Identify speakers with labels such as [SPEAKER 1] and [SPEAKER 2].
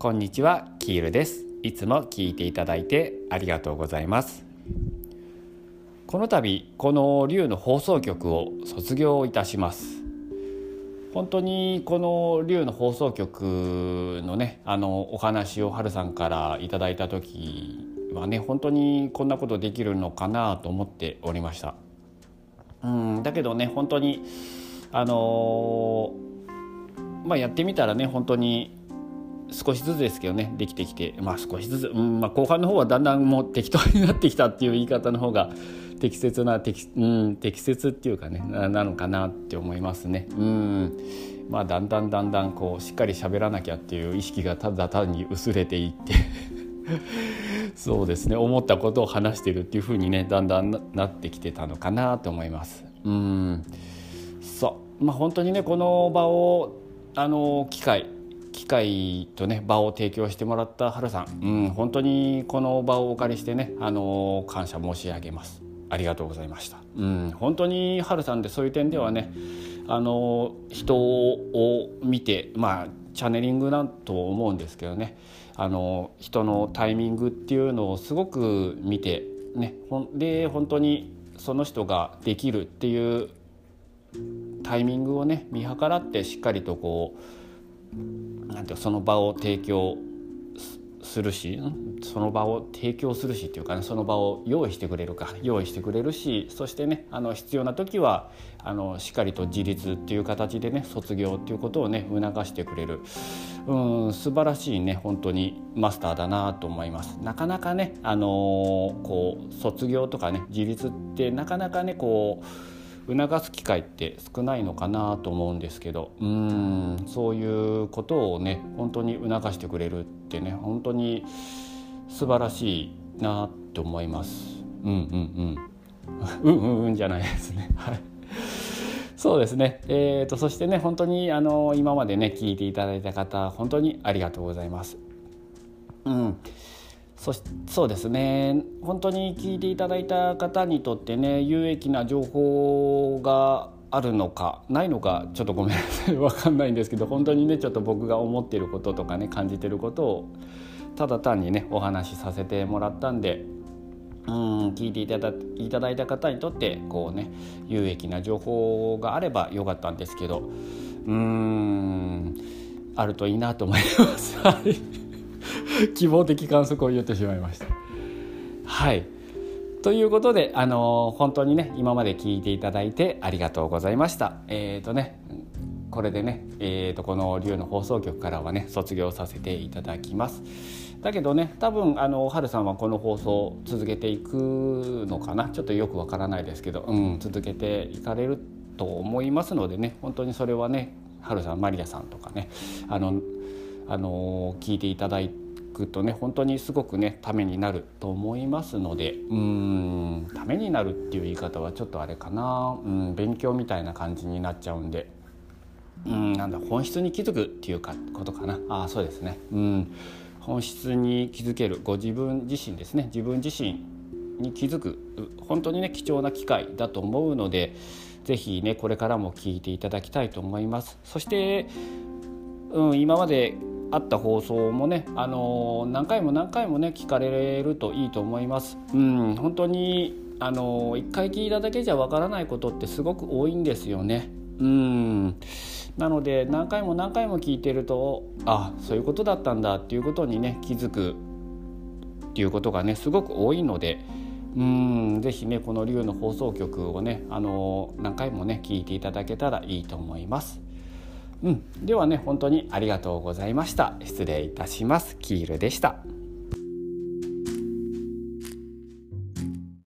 [SPEAKER 1] こんにちはキールです。いつも聞いていただいてありがとうございます。この度この竜の放送局を卒業いたします。本当にこの竜の放送局のねあのお話をはるさんからいただいた時はね本当にこんなことできるのかなと思っておりました。うんだけどね本当にあのー、まあやってみたらね本当に少しずつですけどねできてきてまあ少しずつ、うんまあ、後半の方はだんだんもう適当になってきたっていう言い方の方が 適切な適,、うん、適切っていうかねなのかなって思いますね。うんまあ、だんだんだんだんこうしっかり喋らなきゃっていう意識がただ単に薄れていって そうですね思ったことを話してるっていう風にねだんだんなってきてたのかなと思います。うんそうまあ本当にねこの場をあの機会機会とね場を提供してもらった春さん、うん、本当にこの場をお借りしてねあの感謝申し上げます。ありがとうございました、うん、本当に春さんでそういう点ではねあの人を見てまあチャネリングだと思うんですけどねあの人のタイミングっていうのをすごく見てねほんで本当にその人ができるっていうタイミングをね見計らってしっかりとこうなんてその場を提供するしその場を提供するしっていうかねその場を用意してくれるか用意してくれるしそしてねあの必要な時はあのしっかりと自立っていう形でね卒業っていうことをね促してくれる。うん素晴らしいね本当にマスターだなと思います。なかなかねあのー、こう卒業とかね自立ってなかなかねこう促す機会って少ないのかなと思うんですけどうんそういうことをね本当に促してくれるってね本当に素晴らしいなと思います。うんうんうん。うんうんうんじゃないですね。はい。そうですね。えーと、そしてね本当にあの今までね聞いていただいた方本当にありがとうございます。うん。そそうですね。本当に聞いていただいた方にとってね有益な情報があるのかないのかちょっとごめんなさい。分かんないんですけど本当にねちょっと僕が思っていることとかね感じてることをただ単にねお話しさせてもらったんでうん聞いていただいただいた方にとってこうね有益な情報があればよかったんですけどうーんあるといいなと思います。はい。希望的観測を言ってしまいました。はいということで、あのー、本当にね今まで聞いていただいてありがとうございました。え、ー、とねこれでね、えーと、この竜の放送局からはね卒業させていただきます。だけどね多分あの春さんはこの放送を続けていくのかな？ちょっとよくわからないですけど、うん、続けていかれると思いますのでね本当にそれはね春さんマリアさんとかねあのあの聞いていただいくとね本当にすごくねためになると思いますのでうんためになるっていう言い方はちょっとあれかな。うん勉強みたいな感じになっちゃうんで。うんなんだ本質に気づくっていうかことかな。あそうですね。うん本質に気づけるご自分自身ですね。自分自身に気づく本当にね貴重な機会だと思うので是非ねこれからも聞いていただきたいと思います。そしてうん、今まであった放送もね、あの何回も何回もね聞かれるといいと思います。うん、本当にあの一回聞いただけじゃわからないことってすごく多いんですよね。うんなので何回も何回も聞いてるとあそういうことだったんだっていうことにね気づくっていうことがねすごく多いのでうんぜひねこの龍の放送局をねあの何回もね聞いていただけたらいいと思います。うん、ではね本当にありがとうございました。失礼いたします。キールでした。